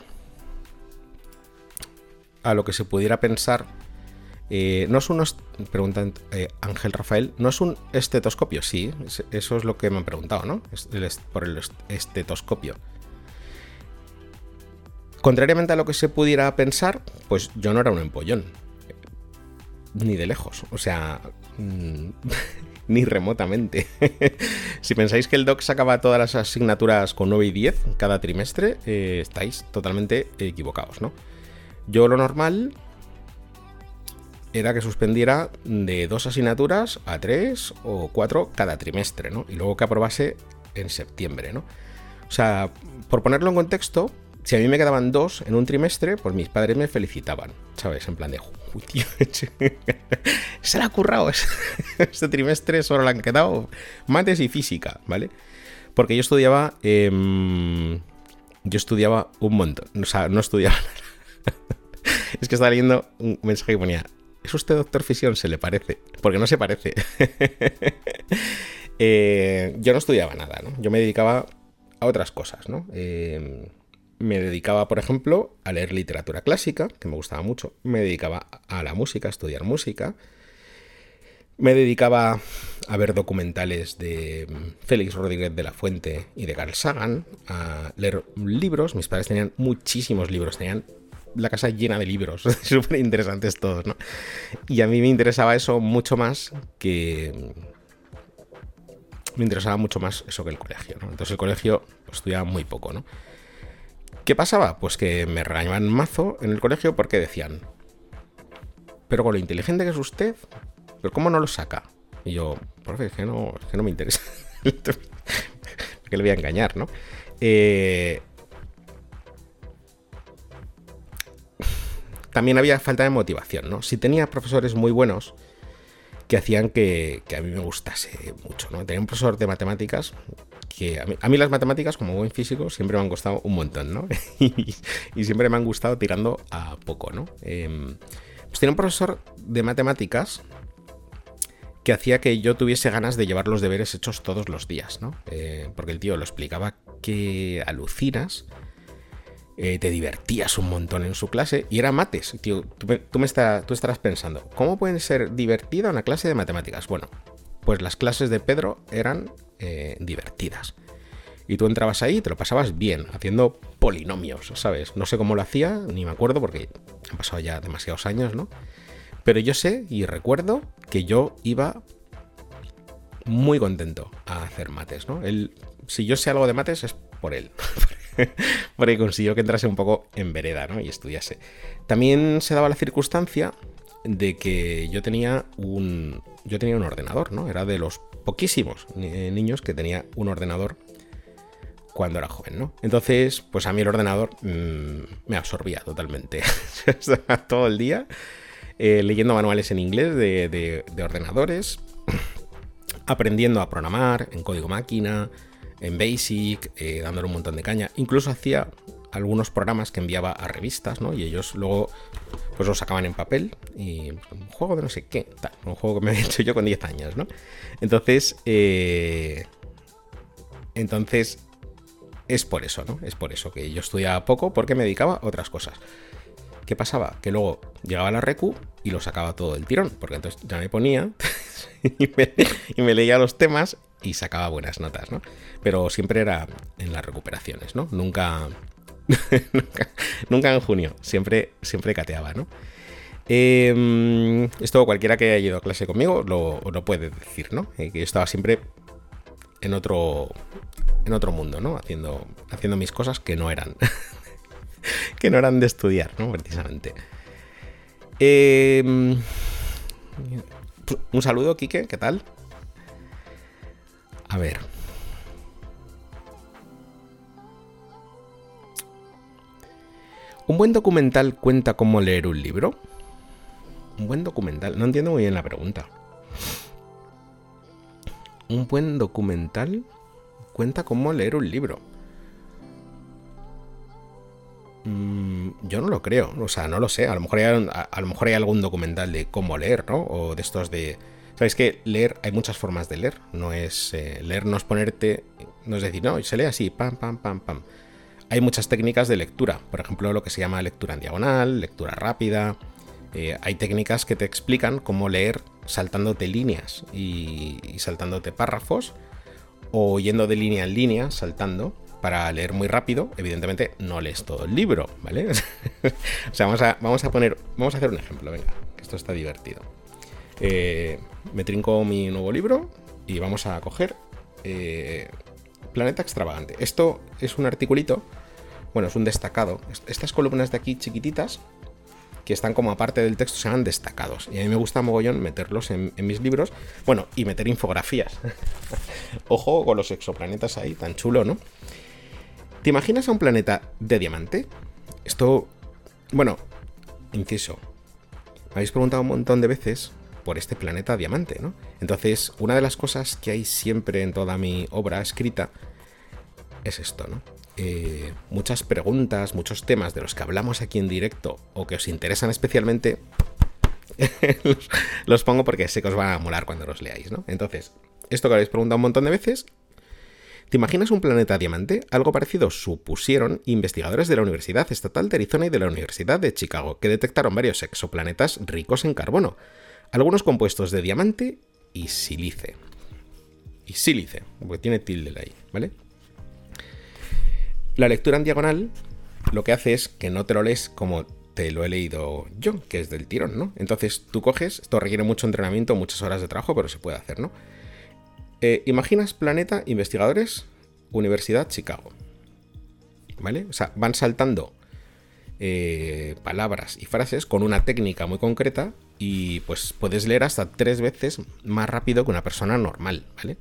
a lo que se pudiera pensar, eh, no es un, pregunta eh, Ángel Rafael, no es un estetoscopio, sí, eso es lo que me han preguntado, ¿no? por el estetoscopio. Contrariamente a lo que se pudiera pensar, pues yo no era un empollón, ni de lejos, o sea, mm, ni remotamente. si pensáis que el doc sacaba todas las asignaturas con 9 y 10 cada trimestre, eh, estáis totalmente equivocados, ¿no? Yo lo normal era que suspendiera de dos asignaturas a tres o cuatro cada trimestre, ¿no? Y luego que aprobase en septiembre, ¿no? O sea, por ponerlo en contexto, si a mí me quedaban dos en un trimestre, pues mis padres me felicitaban, ¿sabes? En plan de, se le ha currado este trimestre, solo le han quedado mates y física, ¿vale? Porque yo estudiaba, em, yo estudiaba un montón, o sea, no estudiaba nada. es que estaba leyendo un mensaje que ponía, ¿es usted doctor Fisión? Se le parece, porque no se parece. Eh, yo no estudiaba nada, ¿no? Yo me dedicaba a otras cosas, ¿no? Eh, me dedicaba, por ejemplo, a leer literatura clásica, que me gustaba mucho. Me dedicaba a la música, a estudiar música. Me dedicaba a ver documentales de Félix Rodríguez de la Fuente y de Carl Sagan, a leer libros. Mis padres tenían muchísimos libros, tenían la casa llena de libros, súper interesantes todos, ¿no? Y a mí me interesaba eso mucho más que... Me interesaba mucho más eso que el colegio, ¿no? Entonces el colegio pues, estudiaba muy poco, ¿no? ¿Qué pasaba? Pues que me regañaban mazo en el colegio porque decían, pero con lo inteligente que es usted, ¿pero cómo no lo saca? Y yo, profe, es que no, es que no me interesa. que le voy a engañar, ¿no? Eh, también había falta de motivación, ¿no? Si tenía profesores muy buenos que hacían que, que, a mí me gustase mucho, ¿no? Tenía un profesor de matemáticas que a mí, las matemáticas, como buen físico, siempre me han costado un montón, ¿no? y, siempre me han gustado tirando a poco, ¿no? Em, pues tenía un profesor de matemáticas que hacía que yo tuviese ganas de llevar los deberes hechos todos los días, ¿no? Eh, porque el tío lo explicaba que alucinas, eh, te divertías un montón en su clase y era mates. Tío, tú, me tú estarás pensando, ¿cómo puede ser divertida una clase de matemáticas? Bueno, pues las clases de Pedro eran eh, divertidas. Y tú entrabas ahí y te lo pasabas bien, haciendo polinomios, ¿sabes? No sé cómo lo hacía, ni me acuerdo porque han pasado ya demasiados años, ¿no? Pero yo sé y recuerdo que yo iba muy contento a hacer mates, ¿no? Él, si yo sé algo de mates es por él. porque consiguió que entrase un poco en vereda, ¿no? Y estudiase. También se daba la circunstancia de que yo tenía un, yo tenía un ordenador, ¿no? Era de los poquísimos eh, niños que tenía un ordenador cuando era joven, ¿no? Entonces, pues a mí el ordenador mm, me absorbía totalmente. todo el día eh, leyendo manuales en inglés de, ordenadores, aprendiendo a programar en código máquina, en Basic, eh, dándole un montón de caña. Incluso hacía algunos programas que enviaba a revistas, ¿no? Y ellos luego pues los sacaban en papel y un juego de no sé qué, un juego que me había hecho yo con 10 años, ¿no? Entonces, eh, entonces es por eso, ¿no? Es por eso que yo estudiaba poco porque me dedicaba a otras cosas. ¿Qué pasaba? Que luego llegaba la recu y lo sacaba todo del tirón, porque entonces ya me ponía y, me, leía los temas y sacaba buenas notas, ¿no? Pero siempre era en las recuperaciones, ¿no? Nunca, nunca, en junio, siempre, siempre cateaba, ¿no? Em, esto cualquiera que haya ido a clase conmigo lo, lo puede decir, ¿no? Eh, que yo estaba siempre en otro, en otro mundo, ¿no? Haciendo, haciendo mis cosas que no eran, que no eran de estudiar, ¿no? Precisamente. Em, un saludo, Quique, ¿qué tal? A ver. ¿Un buen documental cuenta cómo leer un libro? Un buen documental. No entiendo muy bien la pregunta. Un buen documental cuenta cómo leer un libro. Mm, yo no lo creo, o sea, no lo sé. A lo, mejor hay, a, lo mejor hay algún documental de cómo leer, ¿no? O de estos de... Sabéis que leer, hay muchas formas de leer. No es... Eh, ponerte... No es decir, no, se lee así, pam, pam, pam, pam. Hay muchas técnicas de lectura. Por ejemplo, lo que se llama lectura en diagonal, lectura rápida. Eh, hay técnicas que te explican cómo leer saltándote líneas y, saltándote párrafos o yendo de línea en línea, saltando, para leer muy rápido. Evidentemente no lees todo el libro, ¿vale? o sea, vamos a, vamos a poner, vamos a hacer un ejemplo, venga, que esto está divertido. Eh, me trinco mi nuevo libro y vamos a coger eh, Planeta Extravagante. Esto es un articulito, bueno, es un destacado. Estas columnas de aquí chiquititas que están como aparte del texto, se destacados. Y a mí me gusta mogollón meterlos en, mis libros. Bueno, y meter infografías. Ojo con los exoplanetas ahí, tan chulo, ¿no? ¿Te imaginas a un planeta de diamante? Esto, bueno, inciso. Me habéis preguntado un montón de veces por este planeta diamante, ¿no? Entonces, una de las cosas que hay siempre en toda mi obra escrita es esto, ¿no? Eh, muchas preguntas, muchos temas de los que hablamos aquí en directo o que os interesan especialmente, los, pongo porque sé que os van a molar cuando los leáis, ¿no? Entonces, esto que habéis preguntado un montón de veces, ¿te imaginas un planeta diamante? Algo parecido supusieron investigadores de la Universidad Estatal de Arizona y de la Universidad de Chicago, que detectaron varios exoplanetas ricos en carbono, algunos compuestos de diamante y sílice. Y sílice, porque tiene tilde ahí, ¿vale? La lectura en diagonal lo que hace es que no te lo lees como te lo he leído yo, que es del tirón, ¿no? Entonces tú coges, esto requiere mucho entrenamiento, muchas horas de trabajo, pero se puede hacer, ¿no? Eh, imaginas Planeta, investigadores, Universidad Chicago. ¿Vale? O sea, van saltando eh, palabras y frases con una técnica muy concreta y pues puedes leer hasta tres veces más rápido que una persona normal, ¿vale?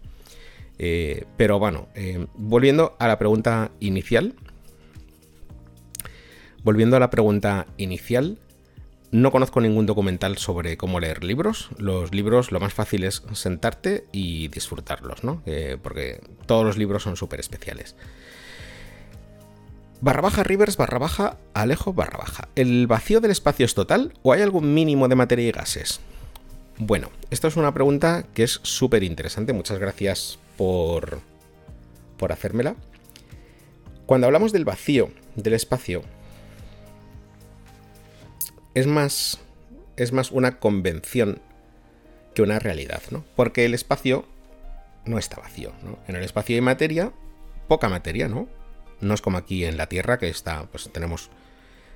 Eh, pero bueno, eh, volviendo a la pregunta inicial. Volviendo a la pregunta inicial, no conozco ningún documental sobre cómo leer libros. Los libros lo más fácil es sentarte y disfrutarlos, ¿no? Porque todos los libros son súper especiales. Barra baja Rivers, barra baja Alejo, barra baja. ¿El vacío del espacio es total o hay algún mínimo de materia y gases? Bueno, esta es una pregunta que es súper interesante. Muchas gracias por, por hacérmela. Cuando hablamos del vacío del espacio, es más, es más una convención que una realidad, ¿no? Porque el espacio no está vacío, ¿no? En el espacio hay materia, poca materia, ¿no? No es como aquí en la Tierra, que está, pues tenemos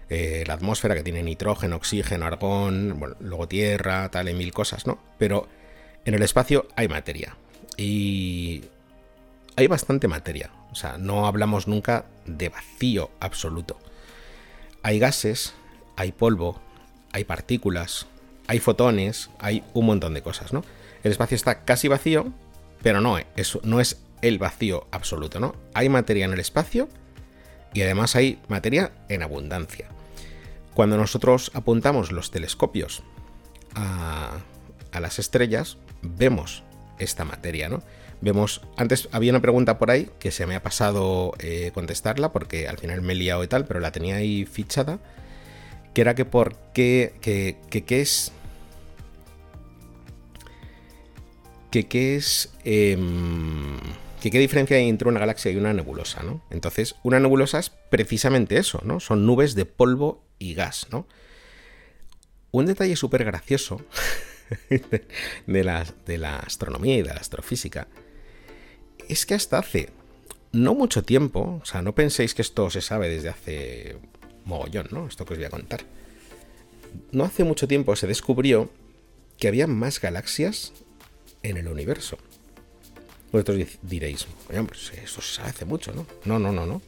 eh, la atmósfera que tiene nitrógeno, oxígeno, argón, luego tierra, tal, y mil cosas, ¿no? Pero en el espacio hay materia. Y hay bastante materia. O sea, no hablamos nunca de vacío absoluto. Hay gases, hay polvo, hay partículas, hay fotones, hay un montón de cosas, ¿no? El espacio está casi vacío, pero no, eso no es el vacío absoluto, ¿no? Hay materia en el espacio y además hay materia en abundancia. Cuando nosotros apuntamos los telescopios a, las estrellas, vemos esta materia, ¿no? Vemos, antes había una pregunta por ahí que se me ha pasado eh, contestarla porque al final me he liado y tal, pero la tenía ahí fichada, que era que por qué, que, qué es... Que qué es... Em, que qué diferencia hay entre una galaxia y una nebulosa, ¿no? Entonces, una nebulosa es precisamente eso, ¿no? Son nubes de polvo y gas, ¿no? Un detalle súper gracioso de la, de la astronomía y de la astrofísica es que hasta hace no mucho tiempo, o sea, no penséis que esto se sabe desde hace mogollón, ¿no? Esto que os voy a contar. No hace mucho tiempo se descubrió que había más galaxias en el universo. Vosotros diréis, oye, pues eso se hace mucho, ¿no? No, no, no, no.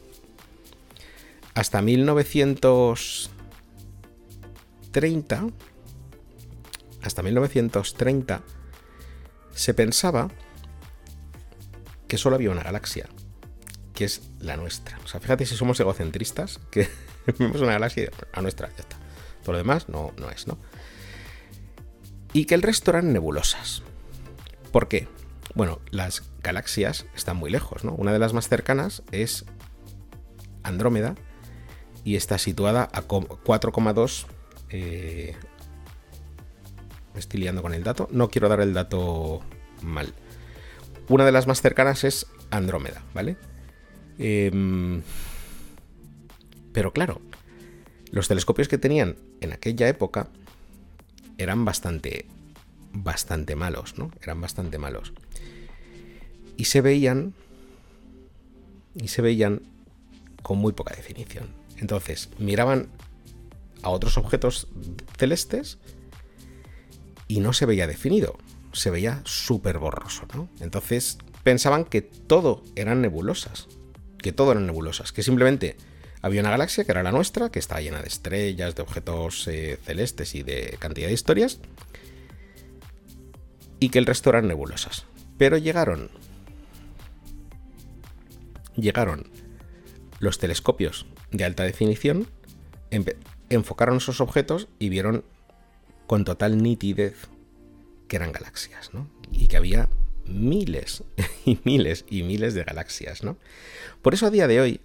Hasta 1930, hasta 1930, se pensaba que solo había una galaxia, que es la nuestra. O sea, fíjate si somos egocentristas, que vemos una galaxia, la nuestra, ya está. Todo lo demás no, no es, ¿no? Y que el resto eran nebulosas. ¿Por qué? Bueno, las galaxias están muy lejos, ¿no? Una de las más cercanas es Andrómeda y está situada a 4,2. Eh, me estoy liando con el dato. No quiero dar el dato mal. Una de las más cercanas es Andrómeda, ¿vale? Em, pero claro, los telescopios que tenían en aquella época eran bastante, bastante malos, ¿no? Eran bastante malos y se veían y se veían con muy poca definición. Entonces, miraban a otros objetos celestes y no se veía definido, se veía súper borroso, ¿no? Entonces, pensaban que todo eran nebulosas, que todo eran nebulosas, que simplemente había una galaxia que era la nuestra, que estaba llena de estrellas, de objetos eh, celestes y de cantidad de historias, y que el resto eran nebulosas. Pero llegaron llegaron los telescopios de alta definición, enfocaron esos objetos y vieron con total nitidez que eran galaxias, ¿no? Y que había miles y miles y miles de galaxias, ¿no? Por eso a día de hoy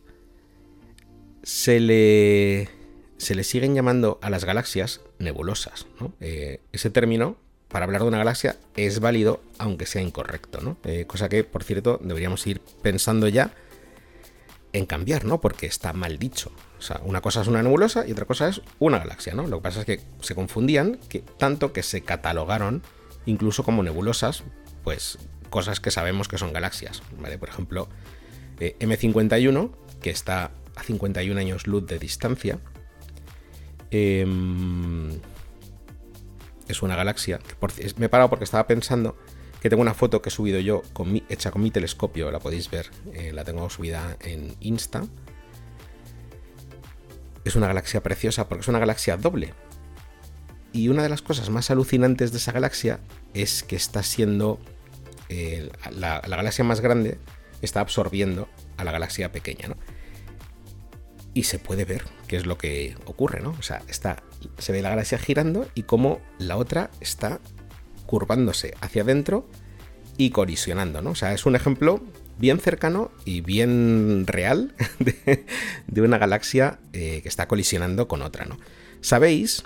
se le, se le siguen llamando a las galaxias nebulosas, ¿no? Eh, ese término para hablar de una galaxia es válido aunque sea incorrecto, ¿no? Eh, cosa que, por cierto, deberíamos ir pensando ya en cambiar, ¿no? Porque está mal dicho. O sea, una cosa es una nebulosa y otra cosa es una galaxia, ¿no? Lo que pasa es que se confundían que, tanto que se catalogaron incluso como nebulosas, pues cosas que sabemos que son galaxias, ¿vale? Por ejemplo, eh, M51, que está a 51 años luz de distancia, em, es una galaxia. me he parado porque estaba pensando que tengo una foto que he subido yo hecha con mi telescopio, la podéis ver, eh, la tengo subida en Insta. Es una galaxia preciosa porque es una galaxia doble. Y una de las cosas más alucinantes de esa galaxia es que está siendo eh, la, galaxia más grande está absorbiendo a la galaxia pequeña, ¿no? Y se puede ver qué es lo que ocurre, ¿no? O sea, está, se ve la galaxia girando y cómo la otra está curvándose hacia adentro y colisionando, ¿no? O sea, es un ejemplo bien cercano y bien real de, una galaxia eh, que está colisionando con otra, ¿no? Sabéis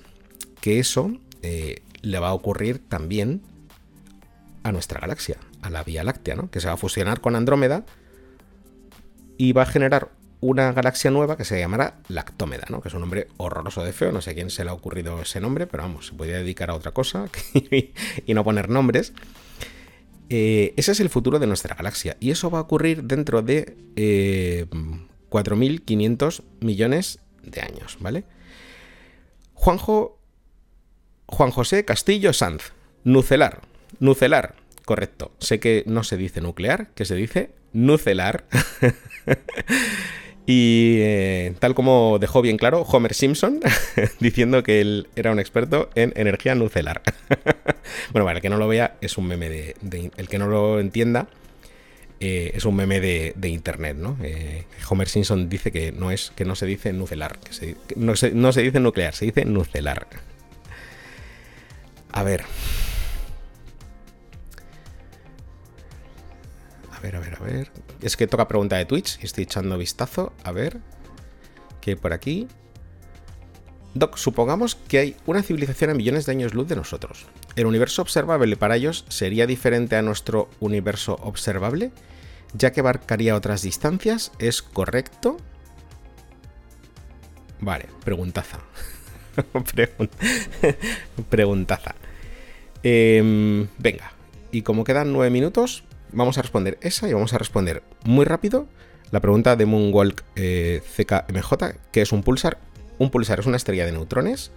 que eso eh, le va a ocurrir también a nuestra galaxia, a la Vía Láctea, ¿no? Que se va a fusionar con Andrómeda y va a generar una galaxia nueva que se llamará Lactómeda, ¿no? que es un nombre horroroso de feo, no sé a quién se le ha ocurrido ese nombre, pero vamos, se podría dedicar a otra cosa y no poner nombres. Eh, ese es el futuro de nuestra galaxia y eso va a ocurrir dentro de 4.500 eh, millones de años, ¿vale? Juanjo, Juan José Castillo Sanz, nucelar, nucelar, correcto. Sé que no se dice nuclear, que se dice nucelar. Y eh, tal como dejó bien claro Homer Simpson, diciendo que él era un experto en energía nucelar. bueno, para el que no lo vea, es un meme de. el que no lo entienda, eh, es un meme de, internet, ¿no? Eh, Homer Simpson dice que no es, que no se dice nucelar, no, se, no se dice nuclear, se dice nucelar. A ver. A ver, a ver, a ver. Es que toca pregunta de Twitch y estoy echando vistazo. A ver. ¿Qué hay por aquí? Doc, supongamos que hay una civilización a millones de años luz de nosotros. ¿El universo observable para ellos sería diferente a nuestro universo observable? Ya que abarcaría otras distancias, ¿es correcto? Vale, preguntaza. preguntaza. Em, venga, y como quedan nueve minutos, Vamos a responder esa y vamos a responder muy rápido la pregunta de Moonwalk eh, CKMJ, que es un pulsar. Un pulsar es una estrella de neutrones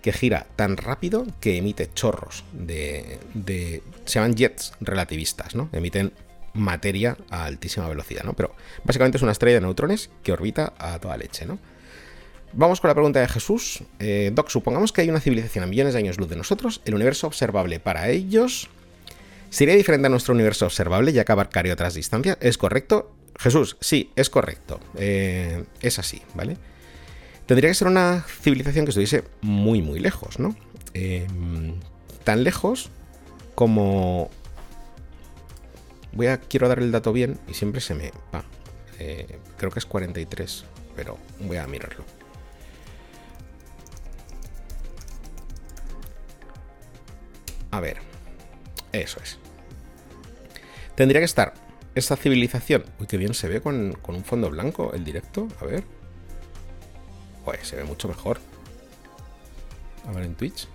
que gira tan rápido que emite chorros de, de se llaman jets relativistas, ¿no? Emiten materia a altísima velocidad, ¿no? Pero básicamente es una estrella de neutrones que orbita a toda leche, ¿no? Vamos con la pregunta de Jesús. Eh, Doc, supongamos que hay una civilización a millones de años luz de nosotros, el universo observable para ellos sería diferente a nuestro universo observable ya que abarcaría otras distancias. ¿Es correcto? Jesús, sí, es correcto. Eh, es así, ¿vale? Tendría que ser una civilización que estuviese muy, muy lejos, ¿no? Eh, tan lejos como... Voy a, quiero dar el dato bien y siempre se me va. creo que es 43, pero voy a mirarlo. A ver. Eso es. Tendría que estar esta civilización. Uy, qué bien se ve con, un fondo blanco el directo. A ver. Pues se ve mucho mejor. A ver en Twitch.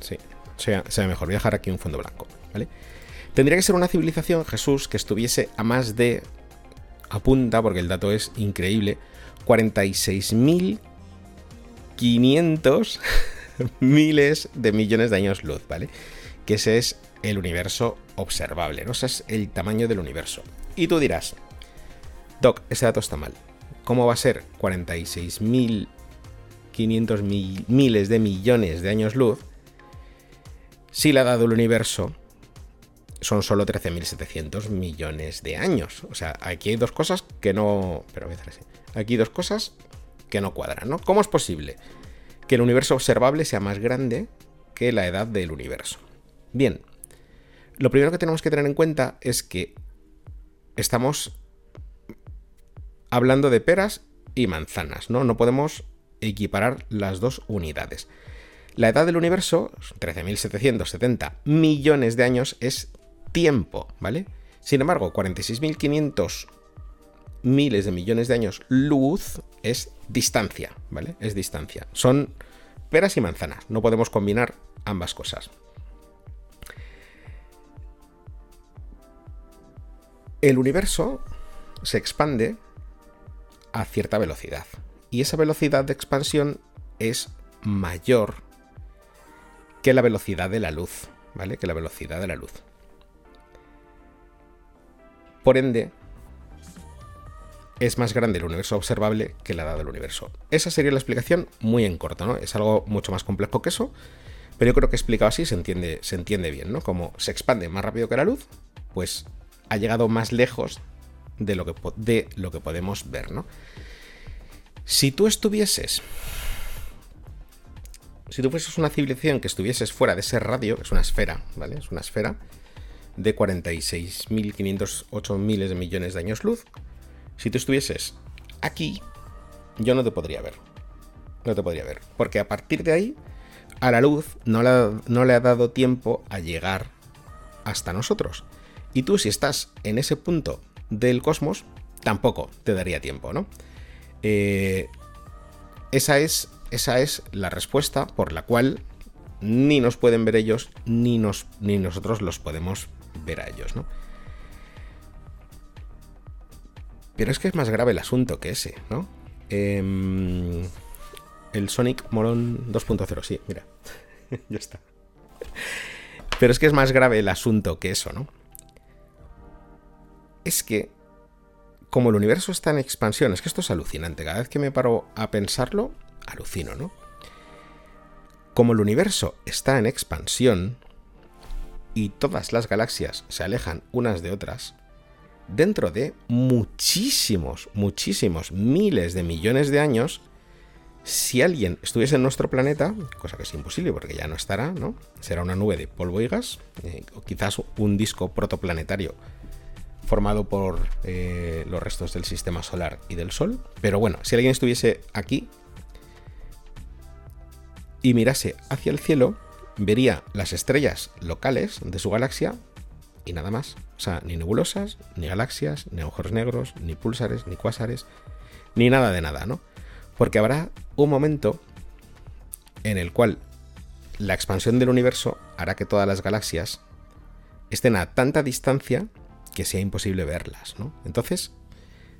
Sí, se, se ve mejor. Voy a dejar aquí un fondo blanco. ¿Vale? Tendría que ser una civilización, Jesús, que estuviese a más de. Apunta, porque el dato es increíble. 46.500 miles de millones de años luz, ¿vale? Que ese es el universo observable, ¿no? Ese es el tamaño del universo. Y tú dirás, Doc, ese dato está mal. ¿Cómo va a ser 46.500 miles de millones de años luz si le ha dado el universo son solo 13.700 millones de años? O sea, aquí hay dos cosas que no... Pero voy a hacer así. Aquí dos cosas que no cuadran, ¿no? ¿Cómo es posible que el universo observable sea más grande que la edad del universo. Bien, lo primero que tenemos que tener en cuenta es que estamos hablando de peras y manzanas, ¿no? No podemos equiparar las dos unidades. La edad del universo, 13.770 millones de años, es tiempo, ¿vale? Sin embargo, 46.500 miles de millones de años luz es distancia, ¿vale? Es distancia. Son peras y manzanas, no podemos combinar ambas cosas. El universo se expande a cierta velocidad y esa velocidad de expansión es mayor que la velocidad de la luz, ¿vale? Que la velocidad de la luz. Por ende, es más grande el universo observable que la edad del universo. Esa sería la explicación muy en corto, ¿no? Es algo mucho más complejo que eso, pero yo creo que explicado así se entiende, se entiende bien, ¿no? Como se expande más rápido que la luz, pues ha llegado más lejos de lo que, de lo que podemos ver, ¿no? Si tú estuvieses... Si tú fueses una civilización que estuvieses fuera de ese radio, es una esfera, ¿vale? Es una esfera de 46.508 miles de millones de años luz, si tú estuvieses aquí, yo no te podría ver. No te podría ver. Porque a partir de ahí, a la luz no le ha, dado tiempo a llegar hasta nosotros. Y tú si estás en ese punto del cosmos, tampoco te daría tiempo, ¿no? Eh, esa, es, esa es la respuesta por la cual ni nos pueden ver ellos, ni, ni nosotros los podemos ver a ellos, ¿no? Pero es que es más grave el asunto que ese, ¿no? Em, el Sonic Morón 2.0, sí, mira. ya está. Pero es que es más grave el asunto que eso, ¿no? Es que, como el universo está en expansión, es que esto es alucinante. Cada vez que me paro a pensarlo, alucino, ¿no? Como el universo está en expansión y todas las galaxias se alejan unas de otras, dentro de muchísimos, muchísimos miles de millones de años, si alguien estuviese en nuestro planeta, cosa que es imposible porque ya no estará, ¿no? Será una nube de polvo y gas, eh, o quizás un disco protoplanetario formado por eh, los restos del sistema solar y del Sol. Pero bueno, si alguien estuviese aquí y mirase hacia el cielo, vería las estrellas locales de su galaxia y nada más. O sea, ni nebulosas, ni galaxias, ni agujeros negros, ni pulsares, ni cuásares, ni nada de nada, ¿no? Porque habrá un momento en el cual la expansión del universo hará que todas las galaxias estén a tanta distancia que sea imposible verlas, ¿no? Entonces,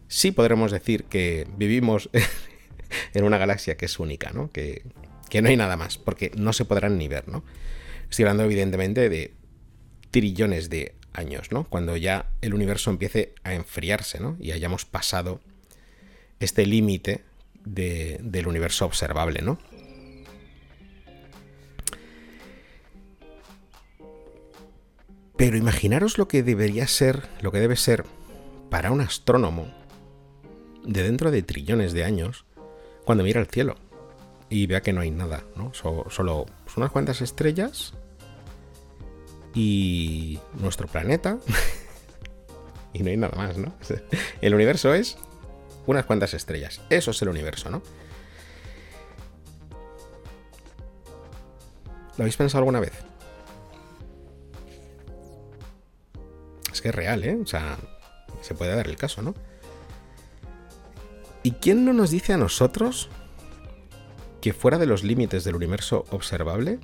sí podremos decir que vivimos en una galaxia que es única, ¿no? Que, que no hay nada más, porque no se podrán ni ver, ¿no? Estoy hablando evidentemente de trillones de años, ¿no? Cuando ya el universo empiece a enfriarse. Y hayamos pasado este límite del universo observable, ¿no? Pero imaginaros lo que debería ser, lo que debe ser para un astrónomo de dentro de trillones de años cuando mira el cielo y vea que no hay nada, solo unas cuantas estrellas y nuestro planeta y no hay nada más, ¿no? El universo es unas cuantas estrellas. Eso es el universo, ¿no? ¿Lo habéis pensado alguna vez? Es que es real, ¿eh? O sea, se puede dar el caso, ¿no? ¿Y quién no nos dice a nosotros que fuera de los límites del universo observable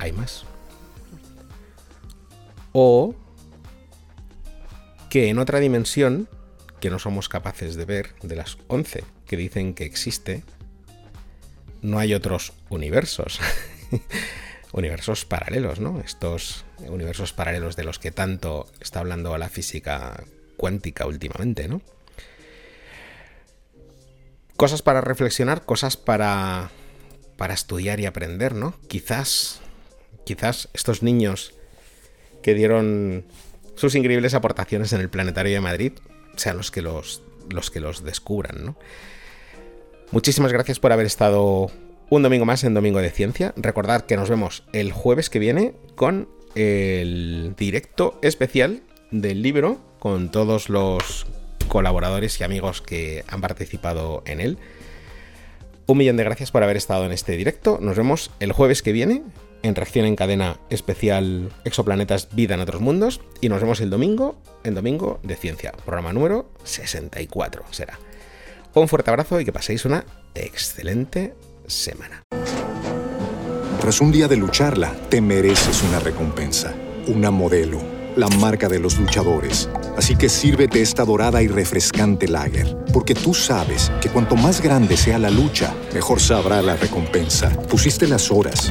hay más? O que en otra dimensión, que no somos capaces de ver, de las 11 que dicen que existe, no hay otros universos. universos paralelos, ¿no? Estos universos paralelos de los que tanto está hablando la física cuántica últimamente, ¿no? Cosas para reflexionar, cosas para para estudiar y aprender, ¿no? Quizás quizás estos niños que dieron sus increíbles aportaciones en el Planetario de Madrid sean los que los, los, que los descubran. ¿no? Muchísimas gracias por haber estado un domingo más en Domingo de Ciencia. Recordad que nos vemos el jueves que viene con el directo especial del libro con todos los colaboradores y amigos que han participado en él. Un millón de gracias por haber estado en este directo. Nos vemos el jueves que viene en reacción en cadena especial Exoplanetas Vida en otros mundos y nos vemos el domingo en Domingo de Ciencia, programa número 64 será. Un fuerte abrazo y que paséis una excelente semana. Tras un día de lucharla, te mereces una recompensa, una modelo, la marca de los luchadores. Así que sírvete esta dorada y refrescante lager, porque tú sabes que cuanto más grande sea la lucha, mejor sabrá la recompensa. Pusiste las horas